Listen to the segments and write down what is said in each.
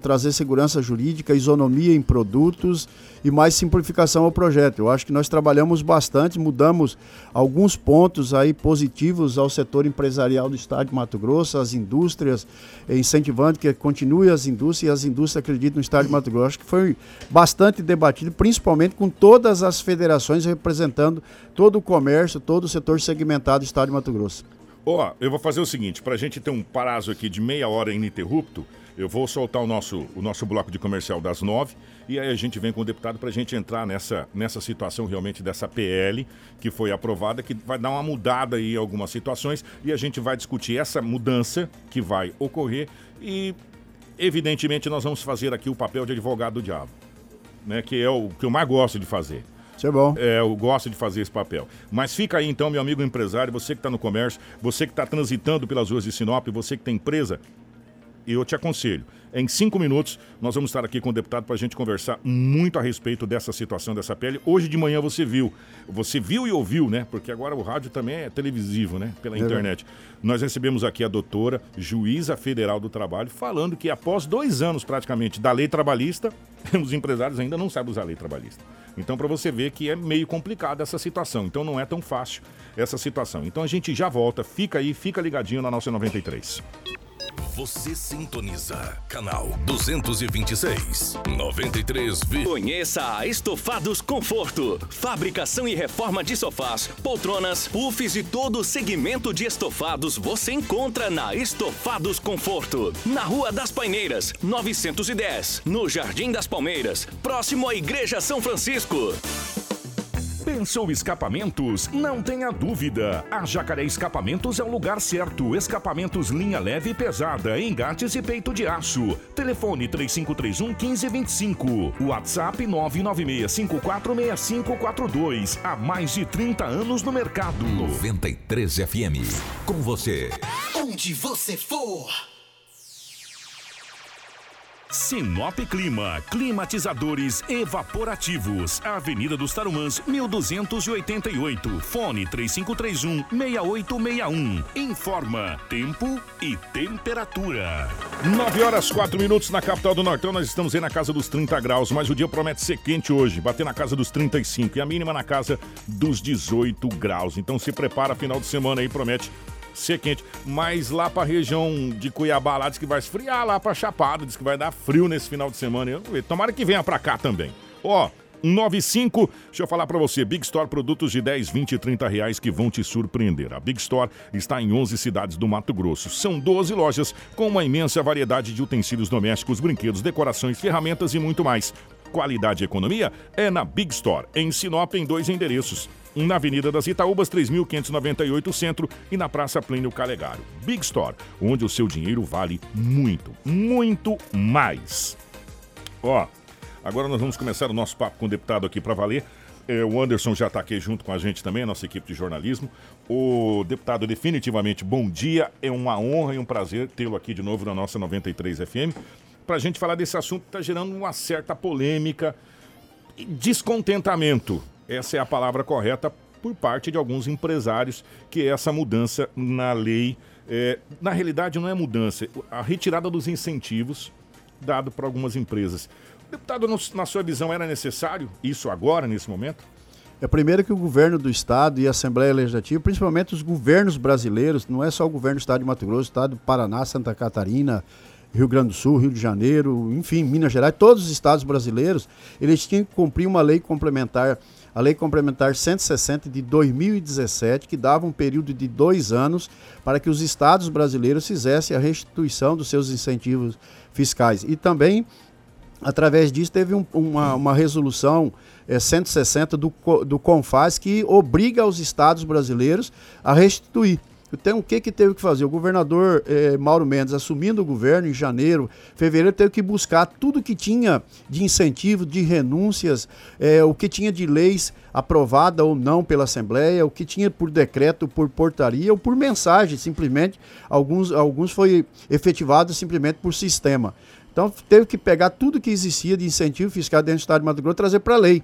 trazer segurança jurídica, isonomia em produtos e mais simplificação ao projeto. Eu acho que nós trabalhamos bastante, mudamos alguns pontos aí positivos ao setor empresarial do estado de Mato Grosso, as indústrias, eh, incentivando que continue as indústrias e as indústrias acreditam no estado de Mato Grosso. Acho que foi bastante debatido, principalmente com todas as federações representando todo o comércio, todo o setor segmentado do estado de Mato Grosso. Ó, oh, eu vou fazer o seguinte, para a gente ter um prazo aqui de meia hora ininterrupto, eu vou soltar o nosso, o nosso bloco de comercial das nove e aí a gente vem com o deputado para a gente entrar nessa, nessa situação realmente dessa PL que foi aprovada, que vai dar uma mudada aí em algumas situações e a gente vai discutir essa mudança que vai ocorrer e, evidentemente, nós vamos fazer aqui o papel de advogado do diabo, né, que é o que eu mais gosto de fazer. Isso é bom. É, eu gosto de fazer esse papel. Mas fica aí então, meu amigo empresário, você que está no comércio, você que está transitando pelas ruas de Sinop, você que tem empresa, e eu te aconselho, em cinco minutos nós vamos estar aqui com o deputado para a gente conversar muito a respeito dessa situação, dessa pele. Hoje de manhã você viu, você viu e ouviu, né? Porque agora o rádio também é televisivo, né? Pela é internet. Nós recebemos aqui a doutora, juíza federal do trabalho, falando que após dois anos praticamente da lei trabalhista, os empresários ainda não sabem usar a lei trabalhista. Então, para você ver que é meio complicada essa situação. Então, não é tão fácil essa situação. Então, a gente já volta. Fica aí, fica ligadinho na nossa 93. Você sintoniza canal 226, 93. Conheça Estofados Conforto. Fabricação e reforma de sofás, poltronas, puffs e todo segmento de estofados você encontra na Estofados Conforto. Na Rua das Paineiras, 910, no Jardim das Palmeiras, próximo à Igreja São Francisco. Pensou escapamentos? Não tenha dúvida. A Jacaré Escapamentos é o lugar certo. Escapamentos linha leve e pesada, engates e peito de aço. Telefone 3531 1525. WhatsApp 996546542. Há mais de 30 anos no mercado. 93 FM. Com você. Onde você for. Sinop Clima, climatizadores evaporativos. Avenida dos Tarumãs, 1288. Fone 3531 6861. Informa tempo e temperatura. 9 horas 4 minutos na capital do Nortão. Nós estamos aí na casa dos 30 graus, mas o dia promete ser quente hoje, bater na casa dos 35 e a mínima na casa dos 18 graus. Então se prepara, final de semana aí promete ser quente. Mas lá pra região de Cuiabá, lá diz que vai esfriar, lá pra Chapada, diz que vai dar frio nesse final de semana. Eu, tomara que venha pra cá também. Ó, 95. Deixa eu falar para você, Big Store, produtos de 10, 20 e 30 reais que vão te surpreender. A Big Store está em 11 cidades do Mato Grosso. São 12 lojas com uma imensa variedade de utensílios domésticos, brinquedos, decorações, ferramentas e muito mais. Qualidade e economia é na Big Store, em Sinop, em dois endereços na Avenida das Itaúbas, 3.598 Centro e na Praça Plínio Calegaro. Big Store, onde o seu dinheiro vale muito, muito mais. Ó, agora nós vamos começar o nosso papo com o deputado aqui para valer. É, o Anderson já está aqui junto com a gente também, a nossa equipe de jornalismo. O deputado, definitivamente, bom dia. É uma honra e um prazer tê-lo aqui de novo na nossa 93 FM para a gente falar desse assunto está gerando uma certa polêmica e descontentamento essa é a palavra correta por parte de alguns empresários, que é essa mudança na lei. É, na realidade, não é mudança, a retirada dos incentivos dado para algumas empresas. Deputado, na sua visão, era necessário isso agora, nesse momento? É primeiro que o governo do estado e a Assembleia Legislativa, principalmente os governos brasileiros, não é só o governo do estado de Mato Grosso, o estado do Paraná, Santa Catarina, Rio Grande do Sul, Rio de Janeiro, enfim, Minas Gerais, todos os estados brasileiros, eles tinham que cumprir uma lei complementar a Lei Complementar 160 de 2017, que dava um período de dois anos para que os estados brasileiros fizessem a restituição dos seus incentivos fiscais. E também, através disso, teve um, uma, uma resolução é, 160 do, do CONFAS que obriga os estados brasileiros a restituir. Então, o que, que teve que fazer? O governador eh, Mauro Mendes, assumindo o governo em janeiro, fevereiro, teve que buscar tudo que tinha de incentivo, de renúncias, eh, o que tinha de leis aprovada ou não pela Assembleia, o que tinha por decreto, por portaria ou por mensagem, simplesmente. Alguns, alguns foi efetivado simplesmente por sistema. Então, teve que pegar tudo que existia de incentivo fiscal dentro do Estado de Mato Grosso trazer para a lei.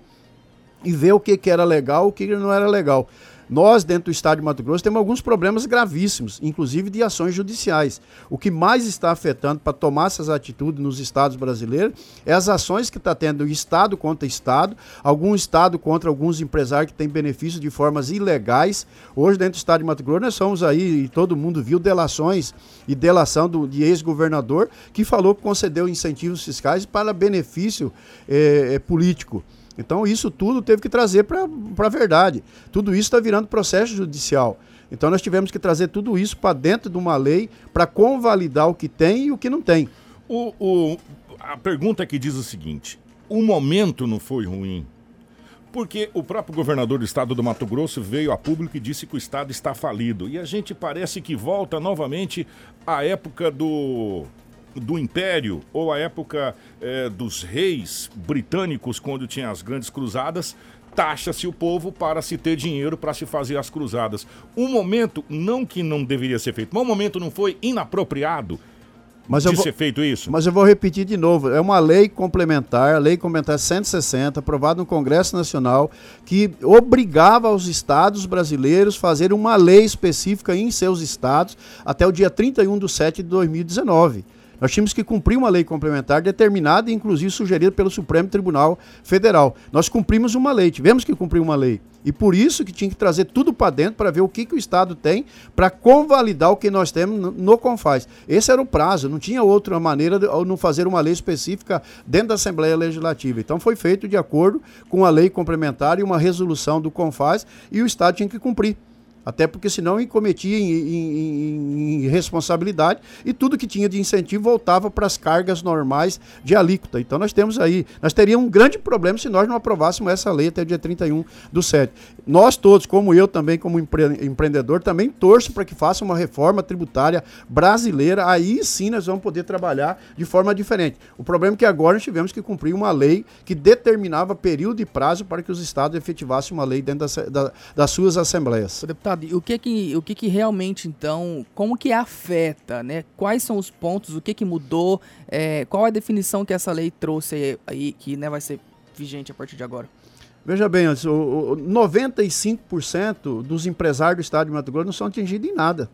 E ver o que, que era legal o que não era legal. Nós, dentro do estado de Mato Grosso, temos alguns problemas gravíssimos, inclusive de ações judiciais. O que mais está afetando para tomar essas atitudes nos estados brasileiros é as ações que está tendo estado contra estado, algum estado contra alguns empresários que têm benefícios de formas ilegais. Hoje, dentro do estado de Mato Grosso, nós somos aí, e todo mundo viu, delações e delação do, de ex-governador que falou que concedeu incentivos fiscais para benefício eh, eh, político. Então, isso tudo teve que trazer para a verdade. Tudo isso está virando processo judicial. Então, nós tivemos que trazer tudo isso para dentro de uma lei para convalidar o que tem e o que não tem. O, o, a pergunta que diz o seguinte: o momento não foi ruim. Porque o próprio governador do estado do Mato Grosso veio a público e disse que o estado está falido. E a gente parece que volta novamente à época do do Império ou a época é, dos reis britânicos, quando tinha as grandes cruzadas, taxa-se o povo para se ter dinheiro para se fazer as cruzadas. Um momento, não que não deveria ser feito, mas um momento não foi inapropriado mas de vou, ser feito isso? Mas eu vou repetir de novo. É uma lei complementar, a lei complementar 160, aprovada no Congresso Nacional, que obrigava os estados brasileiros a fazer uma lei específica em seus estados até o dia 31 de 7 de 2019. Nós tínhamos que cumprir uma lei complementar determinada e inclusive sugerida pelo Supremo Tribunal Federal. Nós cumprimos uma lei, tivemos que cumprir uma lei. E por isso que tinha que trazer tudo para dentro para ver o que, que o Estado tem para convalidar o que nós temos no, Confaz. Esse era o prazo, não tinha outra maneira de não fazer uma lei específica dentro da Assembleia Legislativa. Então foi feito de acordo com a lei complementar e uma resolução do Confaz e o Estado tinha que cumprir. Até porque senão cometia responsabilidade e tudo que tinha de incentivo voltava para as cargas normais de alíquota. Então nós temos aí, nós teríamos um grande problema se nós não aprovássemos essa lei até o dia 31 do 7. Nós todos, como eu também, como empre empreendedor, também torço para que faça uma reforma tributária brasileira. Aí sim nós vamos poder trabalhar de forma diferente. O problema é que agora nós tivemos que cumprir uma lei que determinava período e prazo para que os estados efetivassem uma lei dentro da, da, das suas assembleias. Deputado, O que que, o que que realmente, então, como que afeta, né? Quais são os pontos, o que que mudou, é, qual a definição que essa lei trouxe aí, que né, vai ser vigente a partir de agora? Veja bem, o, o 95% dos empresários do estado de Mato Grosso não são atingidos em nada.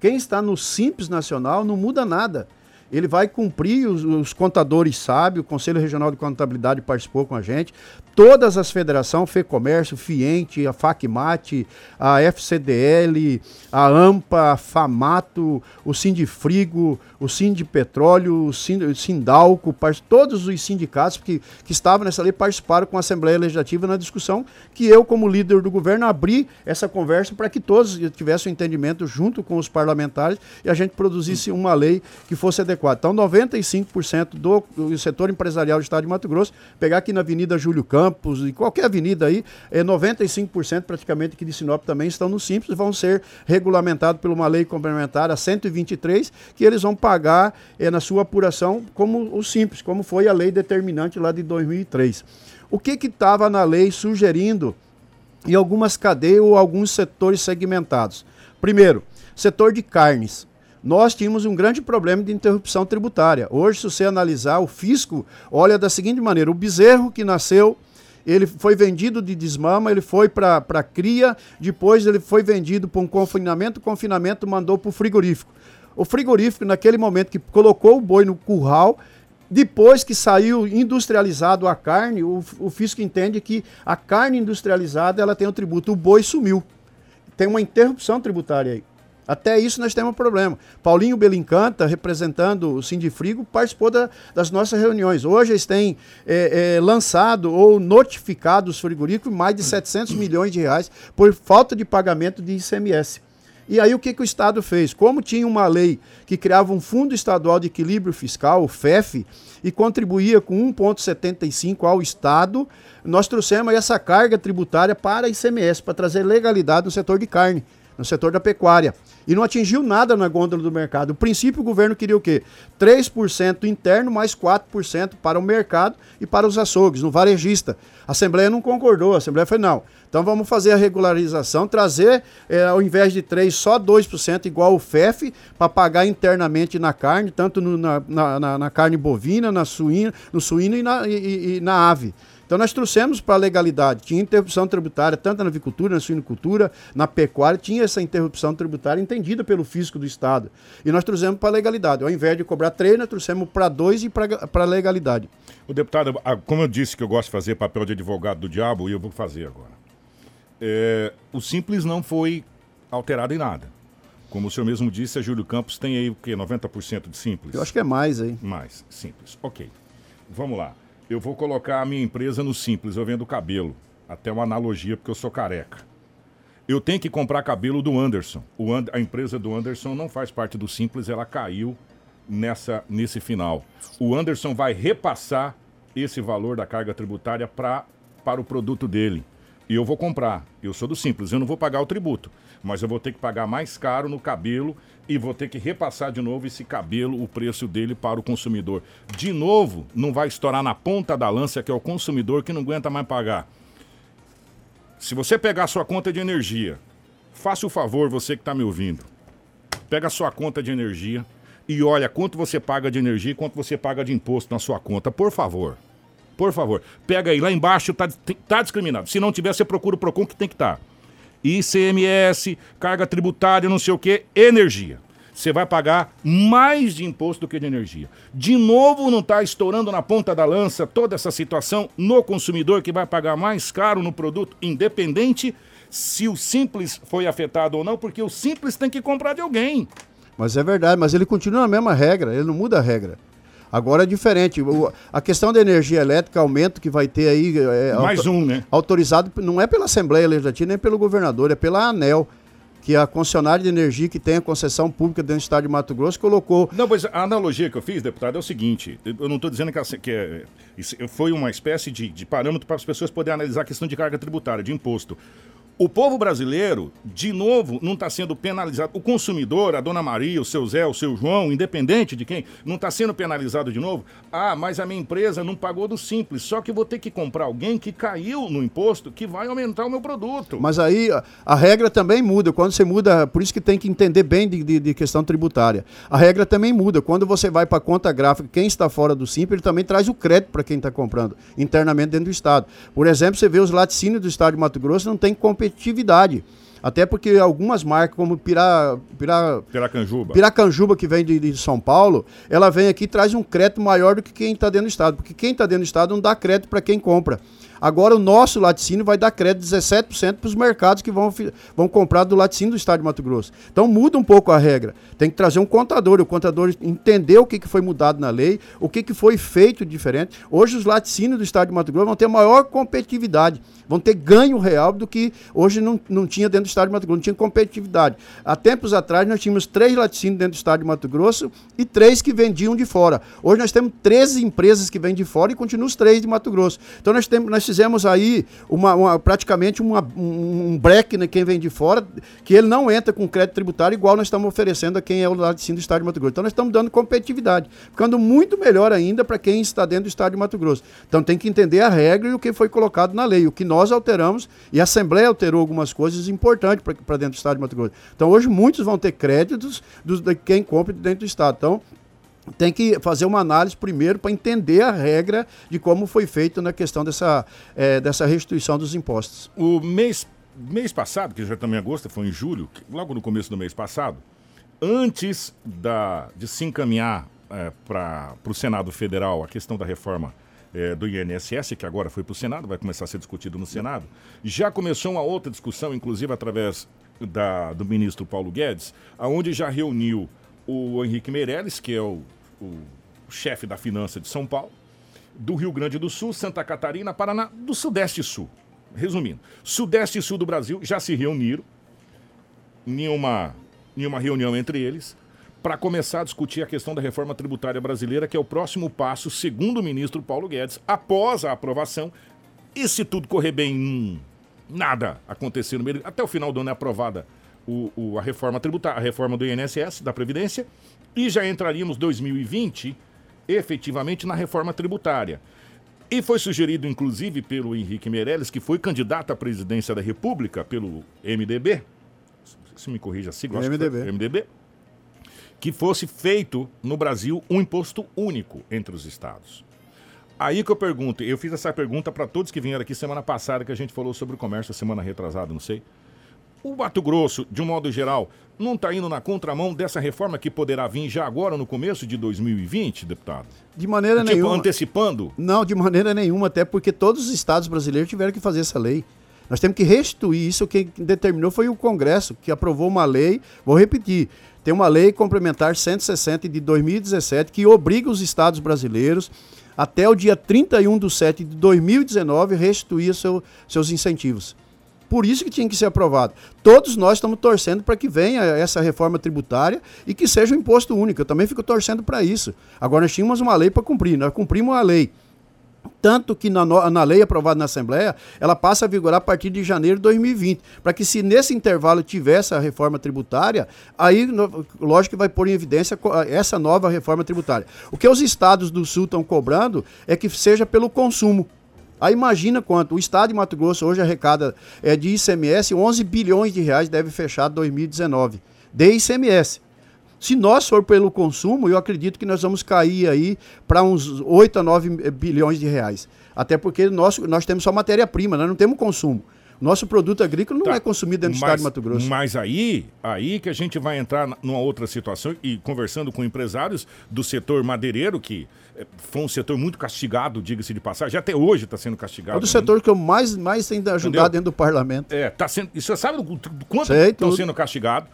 Quem está no Simples Nacional não muda nada ele vai cumprir, os, os, contadores sabem, o Conselho Regional de Contabilidade participou com a gente, todas as federações, FEComércio, FIENTE, a FACMAT, a FCDL, a AMPA, a FAMATO, o Sindifrigo, o Sindipetróleo, o Sindalco, todos os sindicatos que, que estavam nessa lei participaram com a Assembleia Legislativa na discussão que eu, como líder do governo, abri essa conversa para que todos tivessem um entendimento junto com os parlamentares e a gente produzisse uma lei que fosse adequada. Então, 95% do, do setor empresarial do estado de Mato Grosso, pegar aqui na Avenida Júlio Campos, e qualquer avenida aí, é 95% praticamente aqui de Sinop também estão no Simples, vão ser regulamentados por uma lei complementar a 123, que eles vão pagar é, na sua apuração como o Simples, como foi a lei determinante lá de 2003. O que estava na lei sugerindo em algumas cadeias ou alguns setores segmentados? Primeiro, setor de carnes nós tínhamos um grande problema de interrupção tributária. Hoje, se você analisar, o fisco olha da seguinte maneira: o bezerro que nasceu, ele foi vendido de desmama, ele foi para cria, depois ele foi vendido para um confinamento, o confinamento mandou para o frigorífico. O frigorífico, naquele momento que colocou o boi no curral, depois que saiu industrializado a carne, o, o fisco entende que a carne industrializada ela tem o tributo, o boi sumiu. Tem uma interrupção tributária aí. Até isso nós temos um problema. Paulinho Belincanta, representando o Sindifrigo, participou da, das nossas reuniões. Hoje eles têm é, é, lançado ou notificado os frigoríficos mais de 700 milhões de reais por falta de pagamento de ICMS. E aí o que, que o Estado fez? Como tinha uma lei que criava um Fundo Estadual de Equilíbrio Fiscal, o FEF, e contribuía com 1,75 ao Estado, nós trouxemos essa carga tributária para a ICMS, para trazer legalidade no setor de carne, no setor da pecuária. E não atingiu nada na gôndola do mercado. O princípio, o governo queria o quê? 3% interno mais 4% para o mercado e para os açougues, no varejista. A Assembleia não concordou, a Assembleia falou, não, então vamos fazer a regularização, trazer, é, ao invés de 3%, só 2%, igual o FEF, para pagar internamente na carne, tanto no, na, na, na, carne bovina, na suína, no suíno e na, e, e na ave. Então nós trouxemos para a legalidade. Tinha interrupção tributária, tanto na avicultura, na suinocultura, na pecuária, tinha essa interrupção tributária entendida pelo fisco do Estado. E nós trouxemos para a legalidade. Ao invés de cobrar três, nós trouxemos para dois e para a legalidade. O deputado, como eu disse que eu gosto de fazer papel de advogado do diabo, e eu vou fazer agora. É, o simples não foi alterado em nada. Como o senhor mesmo disse, a Júlio Campos tem aí o quê? 90% de simples? Eu acho que é mais aí. Mais, simples. Ok. Vamos lá eu vou colocar a minha empresa no simples, eu vendo cabelo. Até uma analogia, porque eu sou careca. Eu tenho que comprar cabelo do Anderson. And a empresa do Anderson não faz parte do simples, ela caiu nessa nesse final. O Anderson vai repassar esse valor da carga tributária pra, para o produto dele. E eu vou comprar. Eu sou do simples, eu não vou pagar o tributo, mas eu vou ter que pagar mais caro no cabelo e vou ter que repassar de novo esse cabelo, o preço dele para o consumidor. De novo, não vai estourar na ponta da lança, que é o consumidor que não aguenta mais pagar. Se você pegar a sua conta de energia, faça o favor, você que está me ouvindo, pega sua conta de energia e olha quanto você paga de energia e quanto você paga de imposto na sua conta, por favor. Por favor, pega aí, lá embaixo está tá discriminado. Se não tiver, você procura o PROCON que tem que estar. Tá. ICMS, carga tributária, não sei o que, energia. Você vai pagar mais de imposto do que de energia. De novo, não está estourando na ponta da lança toda essa situação no consumidor que vai pagar mais caro no produto, independente se o simples foi afetado ou não, porque o simples tem que comprar de alguém. Mas é verdade, mas ele continua na mesma regra, ele não muda a regra. Agora é diferente. O, a questão da energia elétrica, aumento que vai ter aí. É, Mais um, né? Autorizado não é pela Assembleia Legislativa nem pelo governador, é pela ANEL que a concessionária de energia que tem a concessão pública dentro do estado de Mato Grosso colocou. Não, mas a analogia que eu fiz, deputado, é o seguinte: eu não estou dizendo que, que é, foi uma espécie de, de parâmetro para as pessoas poderem analisar a questão de carga tributária, de imposto. O povo brasileiro, de novo, não está sendo penalizado. O consumidor, a dona Maria, o seu Zé, o seu João, independente de quem, não está sendo penalizado de novo. Ah, mas a minha empresa não pagou do simples. Só que vou ter que comprar alguém que caiu no imposto que vai aumentar o meu produto. Mas aí a, a regra também muda. Quando você muda, por isso que tem que entender bem de, de, de questão tributária. A regra também muda. Quando você vai para a conta gráfica, quem está fora do simples, ele também traz o crédito para quem está comprando internamente dentro do Estado. Por exemplo, você vê os laticínios do Estado de Mato Grosso não tem competência competitividade. Até porque algumas marcas, como Pira, Pira, Piracanjuba. Piracanjuba, que vem de, de, São Paulo, ela vem aqui e traz um crédito maior do que quem está dentro do Estado. Porque quem está dentro do Estado não dá crédito para quem compra. Agora o nosso laticínio vai dar crédito 17% para os mercados que vão, vão comprar do laticínio do Estado de Mato Grosso. Então muda um pouco a regra. Tem que trazer um contador, o contador entender o que, que foi mudado na lei, o que, que foi feito diferente. Hoje os laticínios do Estado de Mato Grosso vão ter maior competitividade, vão ter ganho real do que hoje não, não tinha dentro do Estado de Mato Grosso, não tinha competitividade. Há tempos atrás nós tínhamos três laticínios dentro do Estado de Mato Grosso e três que vendiam de fora. Hoje nós temos 13 empresas que vêm de fora e continuam os três de Mato Grosso. Então nós, temos, nós fizemos aí uma, uma praticamente uma, um, break, né, quem vem de fora, que ele não entra com crédito tributário igual nós estamos oferecendo a quem é o laticínio do Estado de Mato Grosso. Então nós estamos dando competitividade, ficando muito melhor ainda para quem está dentro do Estado de Mato Grosso. Então tem que entender a regra e o que foi colocado na lei, o que nós alteramos e a Assembleia alterou algumas coisas importantes para dentro do Estado de Mato Grosso. Então hoje muitos vão ter créditos dos, de quem compra dentro do Estado. Então tem que fazer uma análise primeiro para entender a regra de como foi feito na questão dessa, é, dessa restituição dos impostos. O mês, mês passado, que já também agosto, foi em julho, logo no começo do mês passado, antes da, de se encaminhar é, para o Senado Federal a questão da reforma é, do INSS, que agora foi para o Senado, vai começar a ser discutido no Senado, já começou uma outra discussão, inclusive através da, do ministro Paulo Guedes, aonde já reuniu o Henrique Meirelles, que é o, o chefe da finança de São Paulo, do Rio Grande do Sul, Santa Catarina, Paraná, do Sudeste e Sul. Resumindo, Sudeste e Sul do Brasil já se reuniram em uma, em uma reunião entre eles para começar a discutir a questão da reforma tributária brasileira, que é o próximo passo, segundo o ministro Paulo Guedes, após a aprovação. E se tudo correr bem, nada acontecer no meio, até o final do ano é aprovada o, o, a reforma tributária, a reforma do INSS, da Previdência, e já entraríamos 2020 efetivamente na reforma tributária. E foi sugerido, inclusive, pelo Henrique Meirelles, que foi candidato à presidência da República pelo MDB, se me corrija a sigla, MDB. MDB, que fosse feito no Brasil um imposto único entre os estados. Aí que eu pergunto, eu fiz essa pergunta para todos que vieram aqui semana passada, que a gente falou sobre o comércio, semana retrasada, não sei. O Mato Grosso, de um modo geral, não está indo na contramão dessa reforma que poderá vir já agora no começo de 2020, deputado? De maneira tipo, nenhuma. antecipando? Não, de maneira nenhuma, até porque todos os estados brasileiros tiveram que fazer essa lei. Nós temos que restituir isso. Quem determinou foi o Congresso, que aprovou uma lei. Vou repetir: tem uma lei complementar 160 de 2017 que obriga os estados brasileiros até o dia 31 de 7 de 2019, restituir seu, seus incentivos. Por isso que tinha que ser aprovado. Todos nós estamos torcendo para que venha essa reforma tributária e que seja um imposto único. Eu também fico torcendo para isso. Agora nós tínhamos uma lei para cumprir, nós cumprimos a lei. Tanto que na, na, lei aprovada na Assembleia, ela passa a vigorar a partir de janeiro de 2020. Para que, se nesse intervalo tivesse a reforma tributária, aí, no, lógico que vai pôr em evidência essa nova reforma tributária. O que os estados do Sul estão cobrando é que seja pelo consumo. Aí imagina quanto. O estado de Mato Grosso hoje arrecada é, de ICMS 11 bilhões de reais, deve fechar 2019. De ICMS. Se nós for pelo consumo, eu acredito que nós vamos cair aí para uns 8 a 9 bilhões de reais. Até porque nós, nós temos só matéria-prima, nós não temos consumo. Nosso produto agrícola não tá. é consumido dentro do estado de Mato Grosso. Mas aí, aí que a gente vai entrar numa outra situação e conversando com empresários do setor madeireiro, que eh, foi um setor muito castigado, diga-se de passagem, até hoje está sendo castigado. É o setor que eu mais, mais tenho ajudado Entendeu? dentro do parlamento. É, tá sendo. E você sabe quanto estão sendo castigados?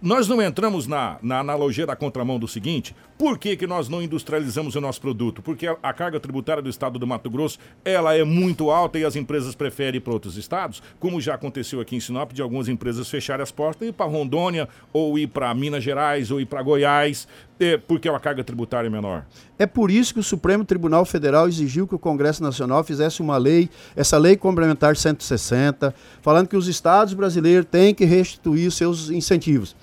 Nós não entramos na, na analogia da contramão do seguinte: por que, que nós não industrializamos o nosso produto? Porque a, a, carga tributária do estado do Mato Grosso ela é muito alta e as empresas preferem ir para outros estados, como já aconteceu aqui em Sinop, de algumas empresas fecharem as portas e ir para Rondônia, ou ir para Minas Gerais, ou ir para Goiás, é, porque a carga tributária é menor. É por isso que o Supremo Tribunal Federal exigiu que o Congresso Nacional fizesse uma lei, essa lei complementar 160, falando que os estados brasileiros têm que restituir seus incentivos.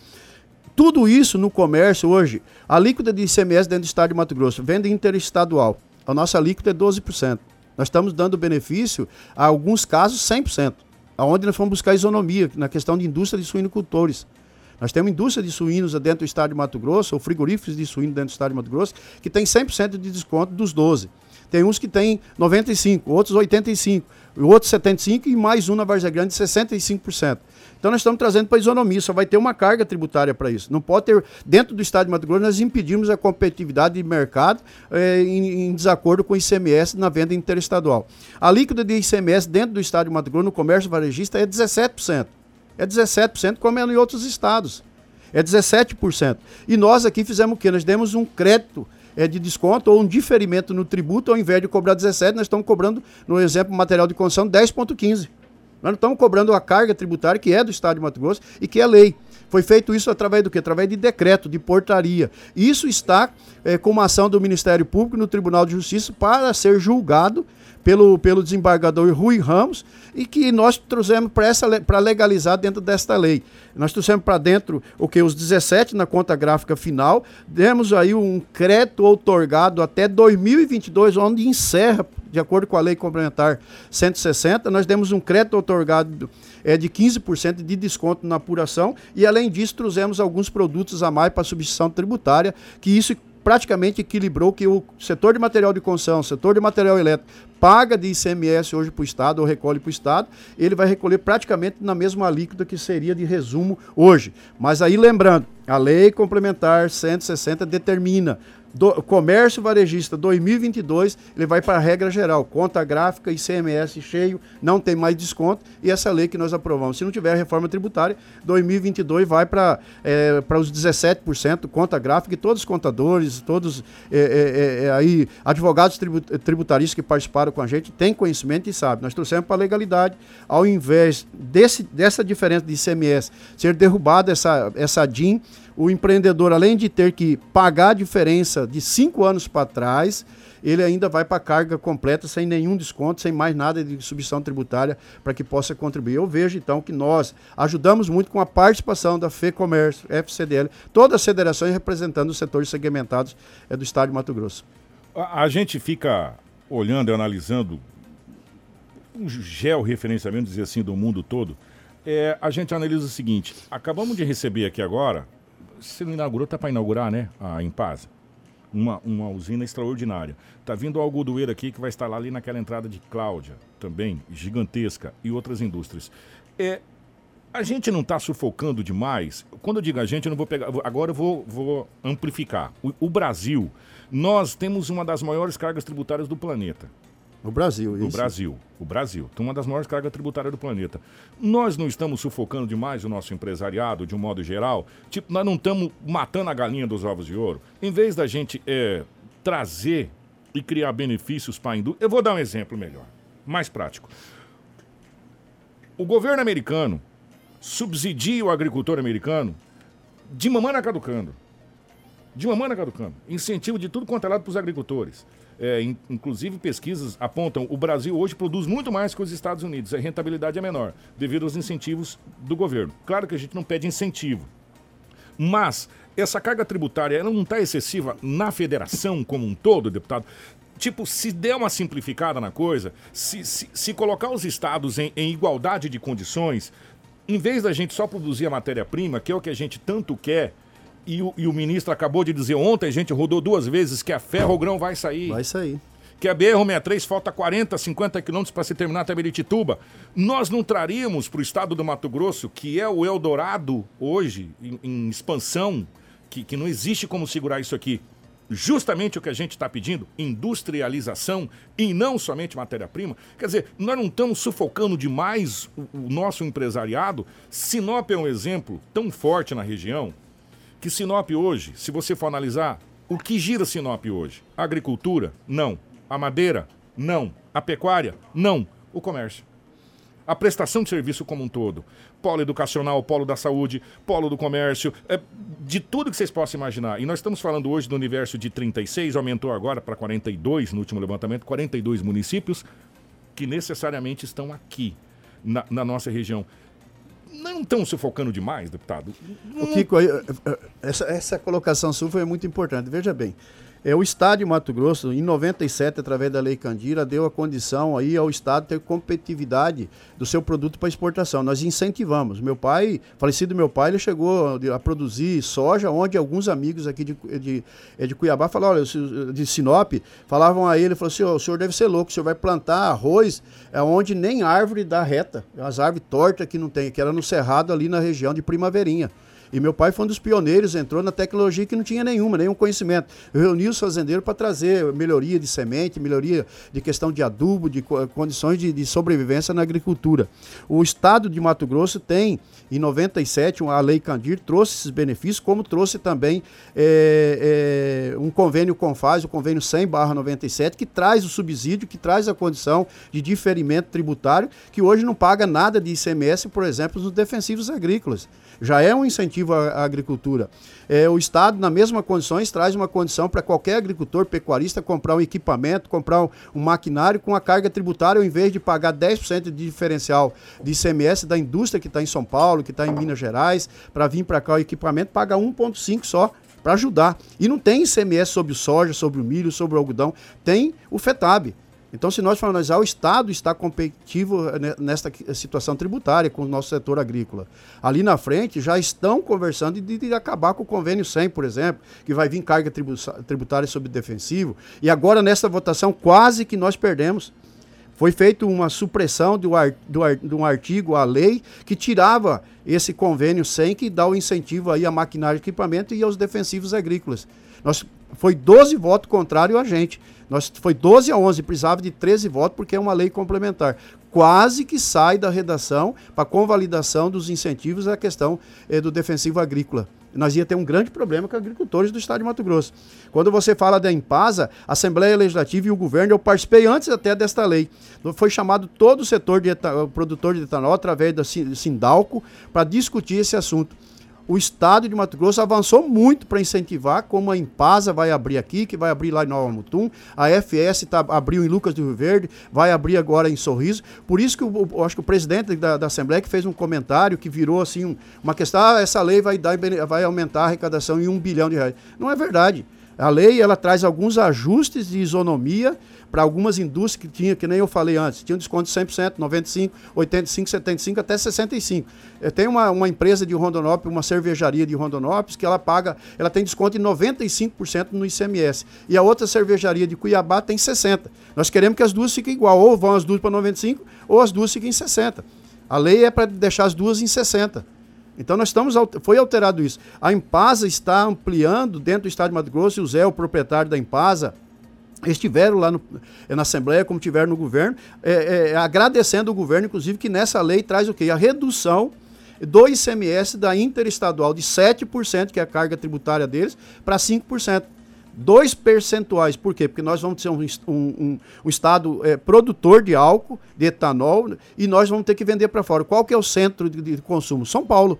Tudo isso no comércio hoje, a alíquota de ICMS dentro do estado de Mato Grosso, venda interestadual, a nossa alíquota é 12%. Nós estamos dando benefício, a alguns casos, 100%, aonde nós fomos buscar isonomia na questão de indústria de suinocultores. Nós temos indústria de suínos dentro do estado de Mato Grosso, ou frigoríficos de suíno dentro do estado de Mato Grosso, que tem 100% de desconto dos 12%. Tem uns que tem 95%, outros 85%, outros 75% e mais um na Varza Grande, 65%. Então nós estamos trazendo para a isonomia, só vai ter uma carga tributária para isso. Não pode ter, dentro do Estado de Mato Grosso, nós impedimos a competitividade de mercado é, em, em, desacordo com o ICMS na venda interestadual. A líquida de ICMS dentro do Estado de Mato Grosso, no comércio varejista, é 17%. É 17%, como é em outros estados. É 17%. E nós aqui fizemos o quê? Nós demos um crédito é, de desconto ou um diferimento no tributo, ao invés de cobrar 17, nós estamos cobrando, no exemplo, material de construção, 10,15. Nós não estamos cobrando a carga tributária que é do Estado de Mato Grosso e que é lei. Foi feito isso através do quê? Através de decreto, de portaria. Isso está é, com uma ação do Ministério Público no Tribunal de Justiça para ser julgado pelo, pelo desembargador Rui Ramos e que nós trouxemos para legalizar dentro desta lei. Nós trouxemos para dentro o que? Os 17 na conta gráfica final, demos aí um crédito outorgado até 2022, onde encerra, de acordo com a lei complementar 160, nós demos um crédito outorgado é, de 15% de desconto na apuração e, além disso, trouxemos alguns produtos a mais para substituição tributária, que isso praticamente equilibrou que o setor de material de construção, setor de material elétrico, paga de ICMS hoje para o Estado, ou recolhe para o Estado, ele vai recolher praticamente na mesma alíquota que seria de resumo hoje. Mas aí lembrando, a lei complementar 160 determina do, comércio varejista 2022, ele vai para a regra geral, conta gráfica e CMS cheio, não tem mais desconto, e essa lei que nós aprovamos. Se não tiver reforma tributária, 2022 vai para é, para os 17%, conta gráfica, e todos os contadores, todos é, é, é, aí advogados tributaristas que participaram com a gente têm conhecimento e sabem. Nós trouxemos para a legalidade, ao invés desse, dessa diferença de ICMS ser derrubada essa, essa DIN, o empreendedor, além de ter que pagar a diferença de cinco anos para trás, ele ainda vai para a carga completa, sem nenhum desconto, sem mais nada de substituição tributária, para que possa contribuir. Eu vejo, então, que nós ajudamos muito com a participação da FEComércio, FCDL, todas as federações representando os setores segmentados é, do Estado de Mato Grosso. A, a gente fica olhando e analisando um georreferenciamento, dizer assim, do mundo todo. É, a gente analisa o seguinte: acabamos de receber aqui agora, você não inaugurou, está para inaugurar, né? A Impasa uma, uma usina extraordinária. Está vindo o algodoeiro aqui que vai instalar ali naquela entrada de Cláudia, também, gigantesca, e outras indústrias. É, a gente não está sufocando demais? Quando eu digo a gente, eu não vou pegar. Agora eu vou, vou amplificar. O, o Brasil, nós temos uma das maiores cargas tributárias do planeta. O Brasil, isso. O Brasil, o Brasil. Tem uma das maiores cargas tributárias do planeta. Nós não estamos sufocando demais o nosso empresariado, de um modo geral? Tipo, nós não estamos matando a galinha dos ovos de ouro? Em vez da gente é, trazer e criar benefícios para a indústria... Eu vou dar um exemplo melhor, mais prático. O governo americano subsidia o agricultor americano de mamana caducando. De mamana caducando. Incentivo de tudo quanto é lado para os agricultores é, in, inclusive pesquisas apontam o Brasil hoje produz muito mais que os Estados Unidos. A rentabilidade é menor, devido aos incentivos do governo. Claro que a gente não pede incentivo. Mas essa carga tributária não está excessiva na federação como um todo, deputado? Tipo, se der uma simplificada na coisa, se, se, se colocar os estados em, em igualdade de condições, em vez da gente só produzir a matéria-prima, que é o que a gente tanto quer, e o, e o ministro acabou de dizer ontem, a gente rodou duas vezes, que a Ferrogrão vai sair. Vai sair. Que a BR-63 falta 40, 50 quilômetros para se terminar até Meritituba. Nós não traríamos para o estado do Mato Grosso, que é o Eldorado hoje, em, em expansão, que, que não existe como segurar isso aqui, justamente o que a gente está pedindo, industrialização e não somente matéria-prima. Quer dizer, nós não estamos sufocando demais o, o, nosso empresariado. Sinop é um exemplo tão forte na região que Sinop hoje, se você for analisar, o que gira Sinop hoje? A agricultura? Não. A madeira? Não. A pecuária? Não. O comércio. A prestação de serviço como um todo. Polo educacional, polo da saúde, polo do comércio, é, de tudo que vocês possam imaginar. E nós estamos falando hoje do universo de 36, aumentou agora para 42 no último levantamento, 42 municípios que necessariamente estão aqui na, na nossa região não estão sufocando demais, deputado? O Kiko, essa, essa colocação sua foi muito importante. Veja bem, é, o Estado de Mato Grosso, em 97, através da Lei Candira, deu a condição aí ao Estado ter competitividade do seu produto para exportação. Nós incentivamos. Meu pai, falecido meu pai, ele chegou a produzir soja, onde alguns amigos aqui de, de, é, de Cuiabá falaram, olha, de Sinop, falavam a ele, falou assim, oh, o senhor deve ser louco, o senhor vai plantar arroz é onde nem árvore dá reta, as árvores tortas que não tem, que era no Cerrado ali na região de Primaverinha. E meu pai foi um dos pioneiros, entrou na tecnologia que não tinha nenhuma, nenhum conhecimento. Reuniu os fazendeiros para trazer melhoria de semente, melhoria de questão de adubo, de condições de, de, sobrevivência na agricultura. O estado de Mato Grosso tem, em 97, a Lei Candir trouxe esses benefícios, como trouxe também é, é, um convênio com faz, o convênio 100-97, que traz o subsídio, que traz a condição de diferimento tributário, que hoje não paga nada de ICMS, por exemplo, nos defensivos agrícolas já é um incentivo à, agricultura. É, o Estado, na mesma condições, traz uma condição para qualquer agricultor, pecuarista, comprar um equipamento, comprar um, um, maquinário com a carga tributária, ao invés de pagar 10% de diferencial de ICMS da indústria que está em São Paulo, que está em Minas Gerais, para vir para cá o equipamento, paga 1,5% só para ajudar. E não tem ICMS sobre o soja, sobre o milho, sobre o algodão, tem o FETAB. Então, se nós formos analisar, o Estado está competitivo eh, nesta situação tributária com o nosso setor agrícola. Ali na frente já estão conversando de, de acabar com o convênio 100, por exemplo, que vai vir carga tributária sobre defensivo. E agora, nessa votação, quase que nós perdemos. Foi feita uma supressão de um artigo à lei que tirava esse convênio 100 que dá o incentivo aí a maquinário de equipamento e aos defensivos agrícolas. Nós, foi 12 votos contrário a gente. Nós, foi 12 a 11, precisava de 13 votos porque é uma lei complementar. Quase que sai da redação para convalidação dos incentivos a questão eh, do defensivo agrícola. Nós ia ter um grande problema com agricultores do estado de Mato Grosso. Quando você fala da Empasa, a Assembleia Legislativa e o governo, eu participei antes até desta lei. Foi chamado todo o setor de etanol, produtor de etanol através da Sindalco para discutir esse assunto. O estado de Mato Grosso avançou muito para incentivar, como a Impasa vai abrir aqui, que vai abrir lá em Nova Mutum, a FS tá, abriu em Lucas do Rio Verde, vai abrir agora em Sorriso. Por isso que eu, eu acho que o presidente da, da, Assembleia que fez um comentário que virou assim um, uma questão, ah, essa lei vai, dar, vai aumentar a arrecadação em um bilhão de reais. Não é verdade. A lei ela traz alguns ajustes de isonomia para algumas indústrias que tinha, que nem eu falei antes, tinha um desconto de 100%, 95%, 85%, 75% até 65%. Eu tenho uma, uma empresa de Rondonópolis, uma cervejaria de Rondonópolis, que ela paga, ela tem desconto de 95% no ICMS. E a outra cervejaria de Cuiabá tem 60%. Nós queremos que as duas fiquem igual, ou vão as duas para 95% ou as duas fiquem em 60%. A lei é para deixar as duas em 60%. Então nós estamos foi alterado isso. A Impasa está ampliando dentro do estado de Mato Grosso, e o Zé, o proprietário da Impasa, estiveram lá no, na Assembleia, como tiveram no governo, é, é, agradecendo o governo, inclusive, que nessa lei traz o quê? A redução do ICMS da interestadual de 7%, que é a carga tributária deles, para 5%. Dois percentuais, por quê? Porque nós vamos ser um, um, um estado é, produtor de álcool, de etanol, e nós vamos ter que vender para fora. Qual que é o centro de, de consumo? São Paulo.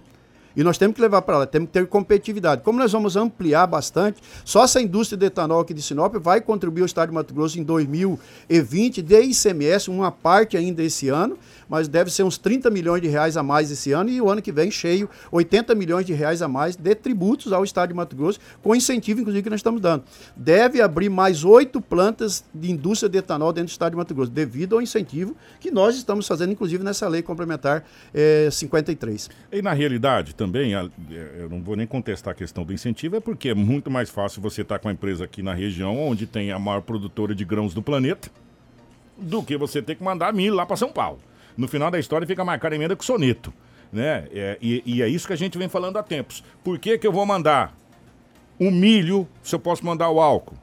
E nós temos que levar para lá, temos que ter competitividade. Como nós vamos ampliar bastante, só essa indústria de etanol aqui de Sinop vai contribuir ao Estado de Mato Grosso em 2020 de ICMS, uma parte ainda esse ano, mas deve ser uns 30 milhões de reais a mais esse ano e o ano que vem cheio, 80 milhões de reais a mais de tributos ao Estado de Mato Grosso, com incentivo, inclusive, que nós estamos dando. Deve abrir mais oito plantas de indústria de etanol dentro do Estado de Mato Grosso, devido ao incentivo que nós estamos fazendo, inclusive, nessa lei complementar é, 53. E na realidade, também, é, eu não vou nem contestar a questão do incentivo, é porque é muito mais fácil você estar com a empresa aqui na região, onde tem a maior produtora de grãos do planeta, do que você ter que mandar milho lá para São Paulo. No final da história fica marcada emenda com soneto. Né? É, e, e, é isso que a gente vem falando há tempos. Por que, que eu vou mandar o milho se eu posso mandar o álcool?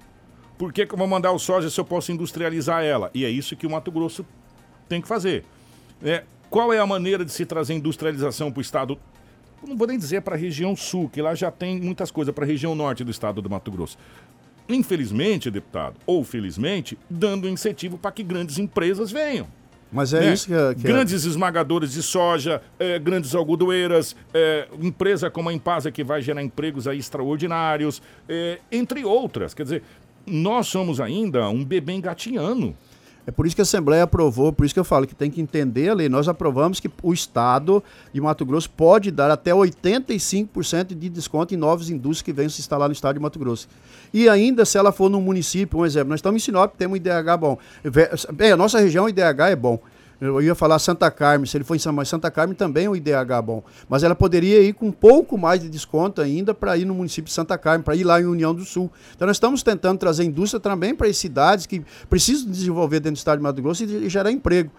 Por que, que eu vou mandar o soja se eu posso industrializar ela? E é isso que o Mato Grosso tem que fazer. É, qual é a maneira de se trazer industrialização para o estado não vou nem dizer para a região sul, que lá já tem muitas coisas, para a região norte do estado do Mato Grosso. Infelizmente, deputado, ou felizmente, dando incentivo para que grandes empresas venham. Mas é né? isso que, é, que é- Grandes é... esmagadores de soja, é, grandes algodoeiras, é, empresa como a Impasa que vai gerar empregos aí extraordinários, é, entre outras. Quer dizer, nós somos ainda um bebê engatinhando. É por isso que a Assembleia aprovou, por isso que eu falo que tem que entender a lei. Nós aprovamos que o Estado de Mato Grosso pode dar até 85% de desconto em novas indústrias que venham se instalar no Estado de Mato Grosso. E ainda se ela for num município, um exemplo, nós estamos em Sinop, temos um IDH bom. Bem, a nossa região, o IDH é bom. Eu ia falar Santa Carmen, se ele for em Santa, Santa Carmen também é um IDH bom. Mas ela poderia ir com um pouco mais de desconto ainda para ir no município de Santa Carmen, para ir lá em União do Sul. Então nós estamos tentando trazer indústria também para as cidades que precisam desenvolver dentro do estado de Mato Grosso e gerar emprego.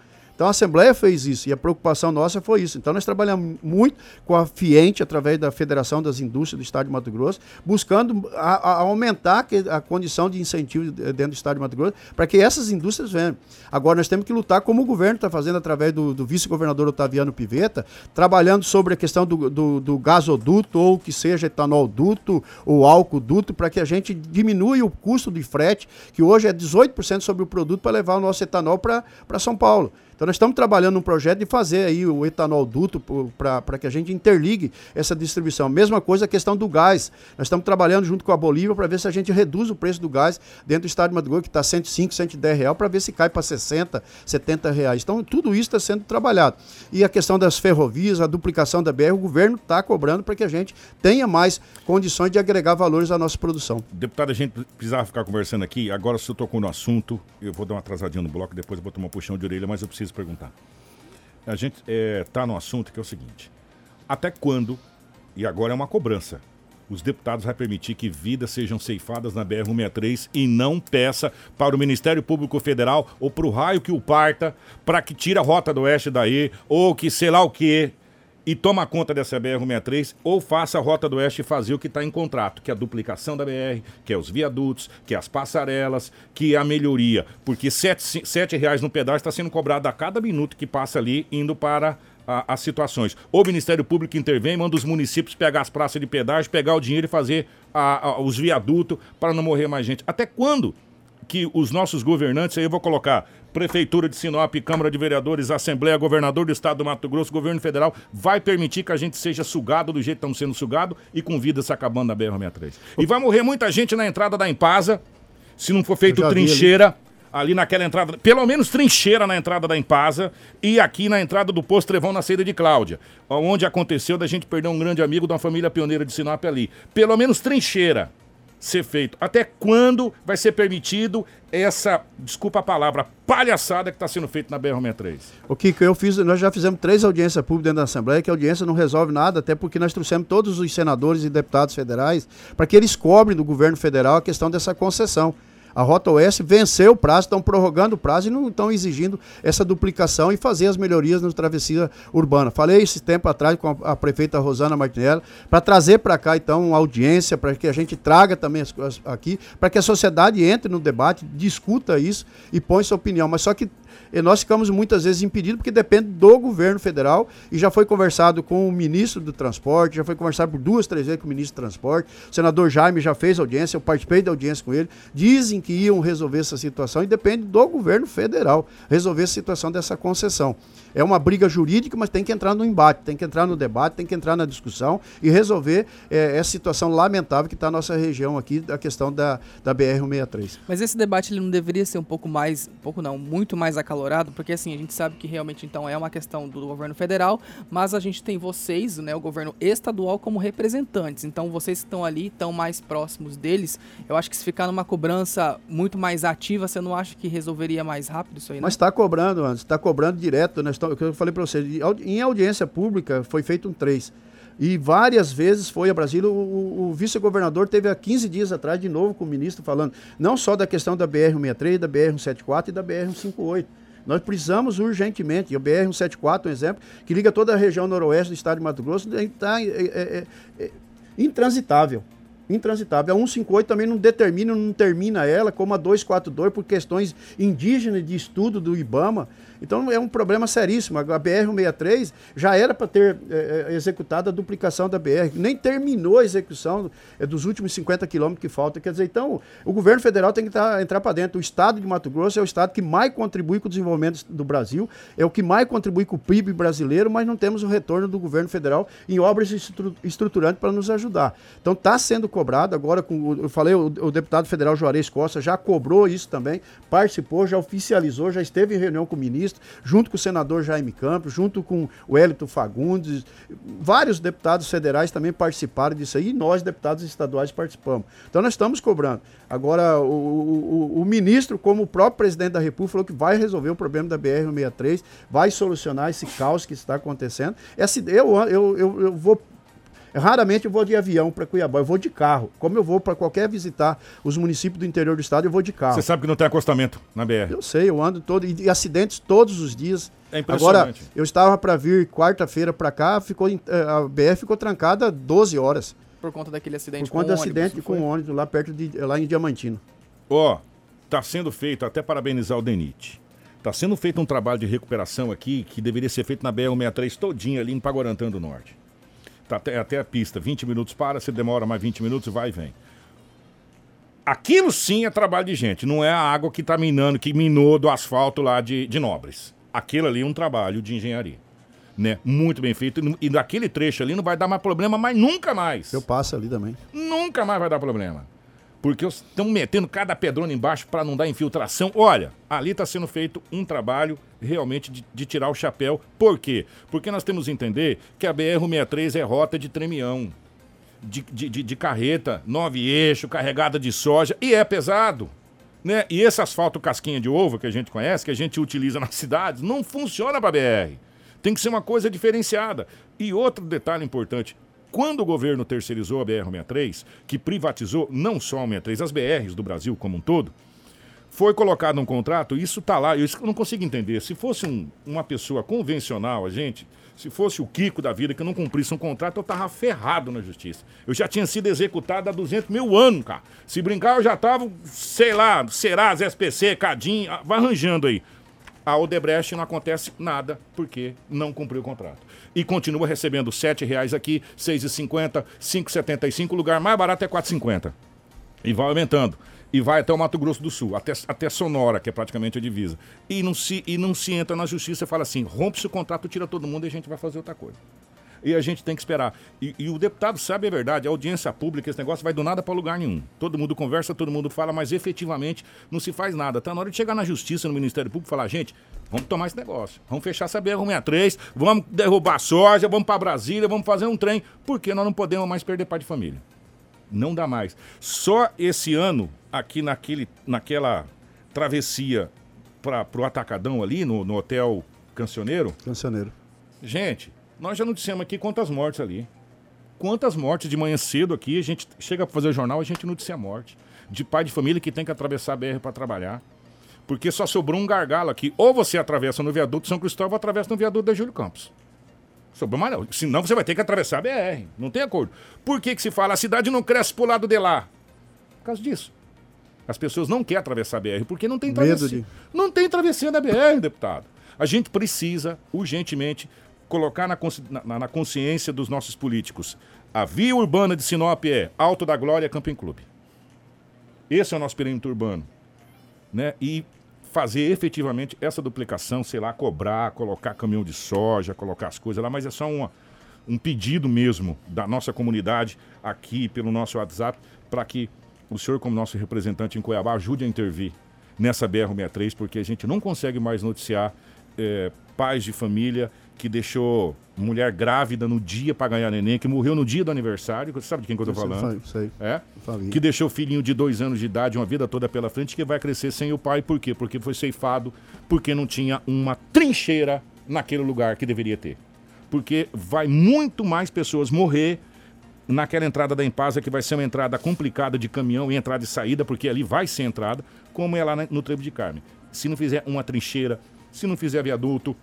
Então a Assembleia fez isso e a preocupação nossa foi isso. Então nós trabalhamos muito com a FIENTE, através da Federação das Indústrias do Estado de Mato Grosso, buscando a, a aumentar a condição de incentivo dentro do Estado de Mato Grosso para que essas indústrias venham. Agora nós temos que lutar como o governo está fazendo através do, do vice-governador Otaviano Piveta, trabalhando sobre a questão do, do, do gasoduto ou que seja etanol duto ou álcool duto para que a gente diminua o custo de frete, que hoje é 18% sobre o produto para levar o nosso etanol para São Paulo. Então nós estamos trabalhando num projeto de fazer aí o etanol duto para que a gente interligue essa distribuição. Mesma coisa a questão do gás. Nós estamos trabalhando junto com a Bolívia para ver se a gente reduz o preço do gás dentro do estado de Mato Grosso, que está 105, 110 reais, para ver se cai para 60, 70 reais. Então tudo isso está sendo trabalhado. E a questão das ferrovias, a duplicação da BR, o governo está cobrando para que a gente tenha mais condições de agregar valores à nossa produção. Deputado, a gente precisava ficar conversando aqui. Agora, se eu tocou no assunto, eu vou dar uma atrasadinha no bloco, depois eu vou tomar um puxão de orelha, mas eu preciso perguntar. A gente está é, tá no assunto que é o seguinte: até quando, e agora é uma cobrança, os deputados vai permitir que vidas sejam ceifadas na BR-163 e não peça para o Ministério Público Federal ou para o raio que o parta para que tire a rota do oeste daí ou que sei lá o que e toma conta dessa BR-163 ou faça a Rota do Oeste fazer o que está em contrato, que é a duplicação da BR, que é os viadutos, que é as passarelas, que é a melhoria. Porque sete reais no pedágio está sendo cobrado a cada minuto que passa ali, indo para as situações. O Ministério Público intervém, manda os municípios pegar as praças de pedágio, pegar o dinheiro e fazer a, a, os viadutos para não morrer mais gente. Até quando que os nossos governantes, aí eu vou colocar Prefeitura de Sinop, Câmara de Vereadores, Assembleia, Governador do Estado do Mato Grosso, Governo Federal, vai permitir que a gente seja sugado do jeito que estamos sendo sugados e com vidas se acabando na BR-63. E vai morrer muita gente na entrada da Empasa, se não for feito trincheira ali naquela entrada, pelo menos trincheira na entrada da Empasa e aqui na entrada do posto Trevão na saída de Cláudia, onde aconteceu da gente perder um grande amigo de uma família pioneira de Sinop ali. Pelo menos trincheira ser feito. Até quando vai ser permitido essa, desculpa a palavra, palhaçada que está sendo feita na BR-63? O Kiko, eu fiz, nós já fizemos três audiências públicas dentro da Assembleia, que a audiência não resolve nada, até porque nós trouxemos todos os senadores e deputados federais para que eles cobrem do governo federal a questão dessa concessão. A Rota Oeste venceu o prazo, estão prorrogando o prazo e não estão exigindo essa duplicação e fazer as melhorias na travessia urbana. Falei esse tempo atrás com a, a prefeita Rosana Martinelli para trazer para cá, então, uma audiência, para que a gente traga também as coisas aqui, para que a sociedade entre no debate, discuta isso e põe sua opinião. Mas só que e nós ficamos muitas vezes impedidos porque depende do governo federal. E já foi conversado com o ministro do transporte, já foi conversado por duas, três vezes com o ministro do transporte, o senador Jaime já fez audiência, eu participei da audiência com ele, dizem que iam resolver essa situação e depende do governo federal resolver a situação dessa concessão. É uma briga jurídica, mas tem que entrar no embate, tem que entrar no debate, tem que entrar na discussão e resolver é, essa situação lamentável que está na nossa região aqui, a questão da, da BR-163. Mas esse debate ele não deveria ser um pouco mais, um pouco não, muito mais acalorado, porque assim, a gente sabe que realmente então é uma questão do governo federal, mas a gente tem vocês, né, o governo estadual como representantes. Então vocês que estão ali, estão mais próximos deles, eu acho que se ficar numa cobrança muito mais ativa, você não acha que resolveria mais rápido isso aí, não? Mas está cobrando, está cobrando direto, nós o que eu falei para você, em audiência pública foi feito um 3. E várias vezes foi a Brasília, o, o vice-governador teve há 15 dias atrás de novo com o ministro falando não só da questão da BR-163, da BR-174 e da BR-158. Nós precisamos urgentemente, e o BR-174 um exemplo, que liga toda a região noroeste do estado de Mato Grosso, está é, é, é, é, intransitável intransitável. A 158 também não determina, não termina ela, como a 242, por questões indígenas de estudo do IBAMA. Então é um problema seríssimo. A BR-163 já era para ter é, executado a duplicação da BR, nem terminou a execução é, dos últimos 50 quilômetros que faltam. Quer dizer, então o governo federal tem que tá, entrar para dentro. O estado de Mato Grosso é o estado que mais contribui com o desenvolvimento do Brasil, é o que mais contribui com o PIB brasileiro, mas não temos o retorno do governo federal em obras estruturantes para nos ajudar. Então está sendo cobrado agora com eu falei o, o deputado federal Juarez Costa já cobrou isso também, participou, já oficializou, já esteve em reunião com o ministro junto com o senador Jaime Campos, junto com o Hélito Fagundes, vários deputados federais também participaram disso aí, e nós, deputados estaduais, participamos. Então nós estamos cobrando. Agora, o, o, o ministro, como o próprio presidente da República, falou que vai resolver o problema da BR-163, vai solucionar esse caos que está acontecendo. Essa, eu, eu, eu, eu vou Raramente eu vou de avião para Cuiabá, eu vou de carro. Como eu vou para qualquer visitar os municípios do interior do estado, eu vou de carro. Você sabe que não tem acostamento na BR? Eu sei, eu ando todo e, acidentes todos os dias. É impressionante. Agora, eu estava para vir quarta-feira para cá, ficou eh, a BR ficou trancada 12 horas. Por conta daquele acidente Por conta do acidente com o ônibus lá perto de lá em Diamantino. Ó, oh, tá sendo feito, até parabenizar o Denite. Tá sendo feito um trabalho de recuperação aqui que deveria ser feito na BR-163 todinha ali em Paguarantã do Norte. Tá até, até a pista. 20 minutos para, se demora mais 20 minutos, vai e vem. Aquilo sim é trabalho de gente, não é a água que está minando, que minou do asfalto lá de, de Nobres. Aquilo ali é um trabalho de engenharia. Né? Muito bem feito. E naquele trecho ali não vai dar mais problema, mas nunca mais. Eu passo ali também. Nunca mais vai dar problema porque estão metendo cada pedrona embaixo para não dar infiltração. Olha, ali está sendo feito um trabalho realmente de, de, tirar o chapéu. Por quê? Porque nós temos que entender que a BR-163 é rota de tremião, de, de, de, carreta, nove eixo, carregada de soja, e é pesado. Né? E esse asfalto casquinha de ovo que a gente conhece, que a gente utiliza nas cidades, não funciona para BR. Tem que ser uma coisa diferenciada. E outro detalhe importante: quando o governo terceirizou a BR-63, que privatizou não só a 63, as BRs do Brasil como um todo, foi colocado um contrato, isso está lá, eu não consigo entender. Se fosse um, uma pessoa convencional, a gente, se fosse o Kiko da vida que não cumprisse um contrato, eu estava ferrado na justiça. Eu já tinha sido executado há 200 mil anos, cara. Se brincar, eu já estava, sei lá, Serasa, SPC, Cadim, vai arranjando aí. A Odebrecht não acontece nada porque não cumpriu o contrato e continua recebendo R$ 7,00 aqui, R$ 6,50, R$ 5,75, o lugar mais barato é R$ 4,50. E vai aumentando. e vai até o Mato Grosso do Sul, até, até Sonora, que é praticamente a divisa. E não se, e não se entra na justiça e fala assim: rompe-se o contrato, tira todo mundo e a gente vai fazer outra coisa. E a gente tem que esperar. E, e o deputado sabe a verdade, a audiência pública, esse negócio vai do nada para lugar nenhum. Todo mundo conversa, todo mundo fala, mas efetivamente não se faz nada. Tá na hora de chegar na justiça, no Ministério Público, falar, gente, vamos tomar esse negócio. Vamos fechar essa BR-63, vamos derrubar a soja, vamos para Brasília, vamos fazer um trem, porque nós não podemos mais perder pai de família. Não dá mais. Só esse ano, aqui naquele, naquela travessia para o Atacadão ali, no, no Hotel Cancioneiro. Cancioneiro. Gente, nós já noticiamos aqui quantas mortes ali. Quantas mortes de manhã cedo aqui, a gente chega para fazer o jornal, a gente noticia a morte. De pai de família que tem que atravessar a BR para trabalhar. Porque só sobrou um gargalo aqui. Ou você atravessa no viaduto São Cristóvão ou atravessa no viaduto da Júlio Campos. Sobrou mais não. Senão você vai ter que atravessar a BR. Não tem acordo. Por que, que se fala a cidade não cresce pro lado de lá? Por causa disso. As pessoas não querem atravessar a BR porque não tem travessia. de- Não tem travessia na BR, deputado. A gente precisa, urgentemente, colocar na, consci- na- na consciência dos nossos políticos. A via urbana de Sinop é Alto da Glória Camping Clube. Esse é o nosso perímetro urbano. Né? E fazer efetivamente essa duplicação, sei lá, cobrar, colocar caminhão de soja, colocar as coisas lá, mas é só uma, um pedido mesmo da nossa comunidade aqui pelo nosso WhatsApp para que o senhor, como nosso representante em Cuiabá, ajude a intervir nessa BR-63, porque a gente não consegue mais noticiar eh, pais de família que deixou mulher grávida no dia para ganhar neném, que morreu no dia do aniversário. Você sabe de quem que eu tô falando? Isso aí. É? Que deixou o filhinho de dois anos de idade, uma vida toda pela frente, que vai crescer sem o pai. Por quê? Porque foi ceifado, porque não tinha uma trincheira naquele lugar que deveria ter. Porque vai muito mais pessoas morrer naquela entrada da Empasa, que vai ser uma entrada complicada de caminhão e entrada e saída, porque ali vai ser entrada, como é lá no Trevo de Carme. Se não fizer uma trincheira, se não fizer viaduto,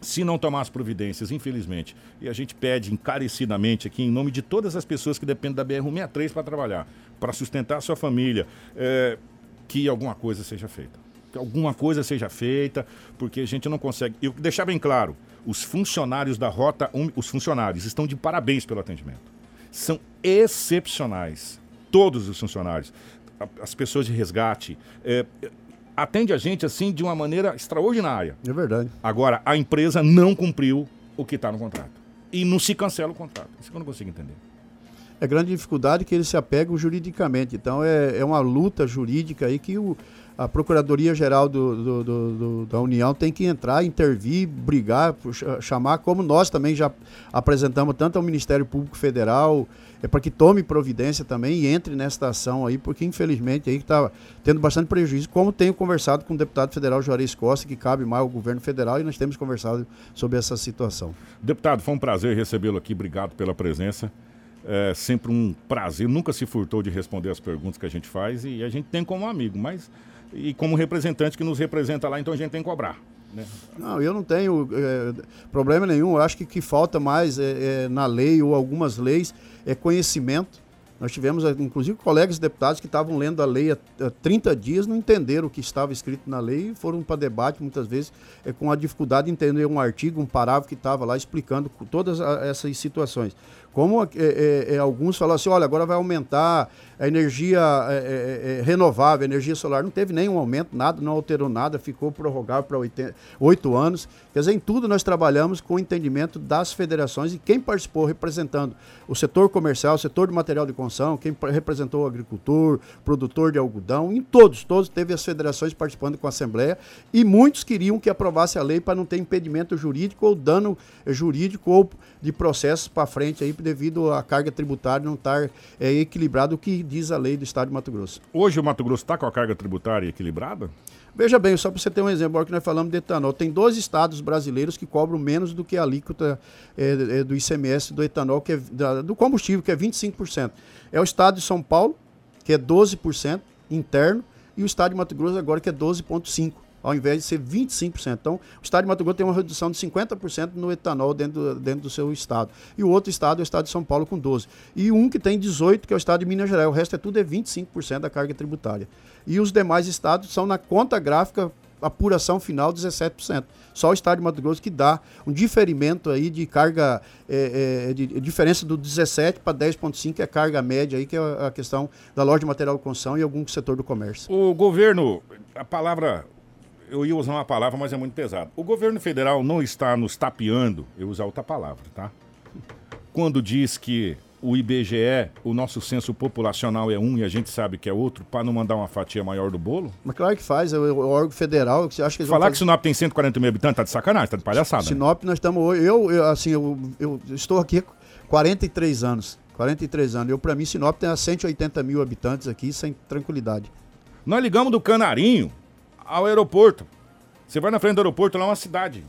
se não tomar as providências, infelizmente. E a gente pede encarecidamente aqui, em nome de todas as pessoas que dependem da BR-163 para trabalhar, para sustentar a sua família, é, que alguma coisa seja feita. Que alguma coisa seja feita, porque a gente não consegue. E deixar bem claro, os funcionários da Rota 1, os funcionários estão de parabéns pelo atendimento. São excepcionais. Todos os funcionários. As pessoas de resgate. é, atende a gente assim de uma maneira extraordinária. É verdade. Agora, a empresa não cumpriu o que está no contrato. E não se cancela o contrato. Isso que eu não consigo entender. É grande dificuldade que eles se apegam juridicamente. Então é, é uma luta jurídica aí que o, a Procuradoria-Geral do, do- do- do- da União tem que entrar, intervir, brigar, chamar, como nós também já apresentamos tanto ao Ministério Público Federal, é para que tome providência também e entre nesta ação aí, porque infelizmente aí está tendo bastante prejuízo, como tenho conversado com o deputado federal Juarez Costa, que cabe mais ao governo federal, e nós temos conversado sobre essa situação. Deputado, foi um prazer recebê-lo aqui. Obrigado pela presença. É sempre um prazer. Nunca se furtou de responder as perguntas que a gente faz e a gente tem como amigo, mas e como representante que nos representa lá, então a gente tem que cobrar. Né? Não, eu não tenho eh, problema nenhum. Eu acho que que falta mais é, é, na lei ou algumas leis é conhecimento. Nós tivemos, eh, inclusive, colegas deputados que estavam lendo a lei há, há 30 dias, não entenderam o que estava escrito na lei e foram para debate, muitas vezes, eh, com a dificuldade de entender um artigo, um parágrafo que estava lá explicando todas essas situações. Como eh, eh, alguns falam assim, olha, agora vai aumentar a energia eh, renovável, a energia solar. Não teve nenhum aumento, nada, não alterou nada, ficou prorrogável para oito anos. Quer dizer, em tudo nós trabalhamos com o entendimento das federações e quem participou representando o setor comercial, o setor de material de construção, quem pa- representou o agricultor, produtor de algodão, em todos, todos teve as federações participando com a Assembleia e muitos queriam que aprovasse a lei para não ter impedimento jurídico ou dano jurídico ou de processos para frente aí devido à carga tributária não estar eh, equilibrado o que diz a lei do Estado de Mato Grosso. Hoje o Mato Grosso está com a carga tributária equilibrada? Veja bem, só para você ter um exemplo, agora que nós falamos de etanol, tem dois estados brasileiros que cobram menos do que a alíquota eh, eh, do ICMS do etanol, que é, da- do combustível, que é 25%. É o estado de São Paulo, que é 12% interno, e o estado de Mato Grosso agora, que é 12,5%. Ao invés de ser 25%. Então, o estado de Mato Grosso tem uma redução de 50% no etanol dentro, do- dentro do seu estado. E o outro estado é o estado de São Paulo com 12%. E um que tem 18%, que é o estado de Minas Gerais. O resto é tudo é 25% da carga tributária. E os demais estados são na conta gráfica apuração final 17%. Só o estado de Mato Grosso que dá um diferimento aí de carga, é, é, de, diferença do 17 para 10,5, que é a carga média aí, que é a questão da loja de material de construção e algum setor do comércio. O governo, a palavra, eu ia usar uma palavra, mas é muito pesado. O governo federal não está nos tapeando, eu usar outra palavra, tá? Quando diz que o IBGE, o nosso censo populacional é um e a gente sabe que é outro, para não mandar uma fatia maior do bolo? Mas claro que faz, é o, o órgão federal. Que acha que Falar que Sinop tem 140 mil habitantes, tá de sacanagem, tá de palhaçada. né? Sinop, nós estamos. Eu, eu, assim, eu, eu estou aqui há 43 anos. 43 anos. Eu, para mim, Sinop tem 180 mil habitantes aqui, sem tranquilidade. Nós ligamos do Canarinho ao aeroporto. Você vai na frente do aeroporto, lá é uma cidade.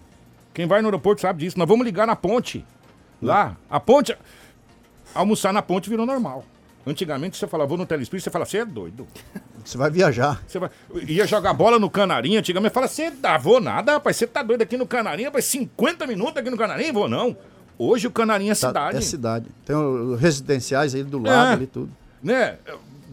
Quem vai no aeroporto sabe disso. Nós vamos ligar na ponte. Lá, a ponte. Almoçar na ponte virou normal. Antigamente você falava, vou no telespírito, você fala, você é doido. Você vai viajar. Você vai... Ia jogar bola no Canarinho, antigamente fala, você dá, vou nada, rapaz, você tá doido aqui no Canarinho, rapaz, 50 minutos aqui no Canarinho, vou não. Hoje o Canarinho é Tá- cidade. É cidade. Tem os residenciais aí do lado, É. ali tudo. né?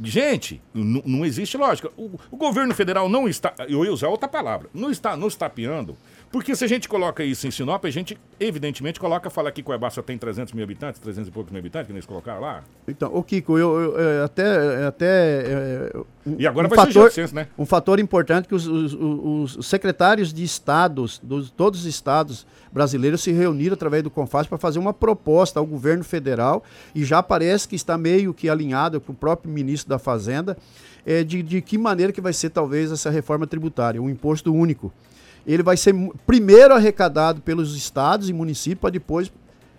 Gente, não existe lógica. O, o governo federal não está, eu ia usar outra palavra, não está nos tapeando, porque se a gente coloca isso em Sinop, a gente evidentemente coloca, fala que Cuiabá só tem 300 mil habitantes, 300 e poucos mil habitantes, que eles colocaram lá. Então, o Kiko, eu, eu, é, até. é, até é, um- E agora um vai fator, censo, né? Um fator importante que os, os- os- os secretários de estados, dos, todos os estados brasileiros, se reuniram através do Confas para fazer uma proposta ao governo federal e já parece que está meio que alinhado com o próprio ministro da Fazenda é, de, de que maneira que vai ser talvez essa reforma tributária, um imposto único. Ele vai ser primeiro arrecadado pelos estados e municípios para depois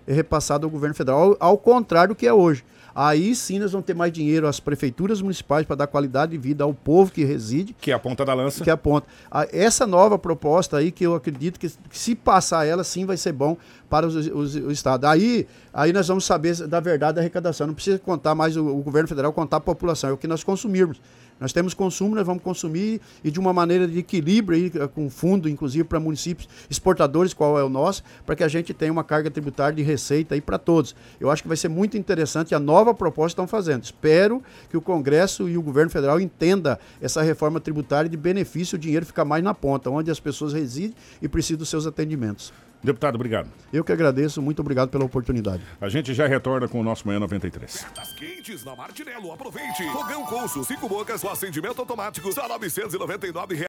é repassado ao governo federal, ao, ao contrário do que é hoje. Aí sim nós vamos ter mais dinheiro às prefeituras municipais para dar qualidade de vida ao povo que reside, Que é a ponta da lança. que aponta. A- Essa nova proposta aí, que eu acredito que, que se passar ela, sim vai ser bom para os, os, o Estado. Aí, aí nós vamos saber da verdade da arrecadação. Não precisa contar mais o, o governo federal, contar a população, é o que nós consumirmos. Nós temos consumo, nós vamos consumir e de uma maneira de equilíbrio, eh, com fundo, inclusive, para municípios exportadores, qual é o nosso, para que a gente tenha uma carga tributária de receita aí para todos. Eu acho que vai ser muito interessante a nova proposta que estão fazendo. Espero que o Congresso e o governo federal entenda essa reforma tributária de benefício, o dinheiro fica mais na ponta, onde as pessoas residem e precisam dos seus atendimentos. Deputado, obrigado. Eu que agradeço, muito obrigado pela oportunidade. A gente já retorna com o nosso Manhã 93. Das quentes na Martinello, aproveite. Fogão Consul, cinco bocas, com acendimento automático, só 999 reais.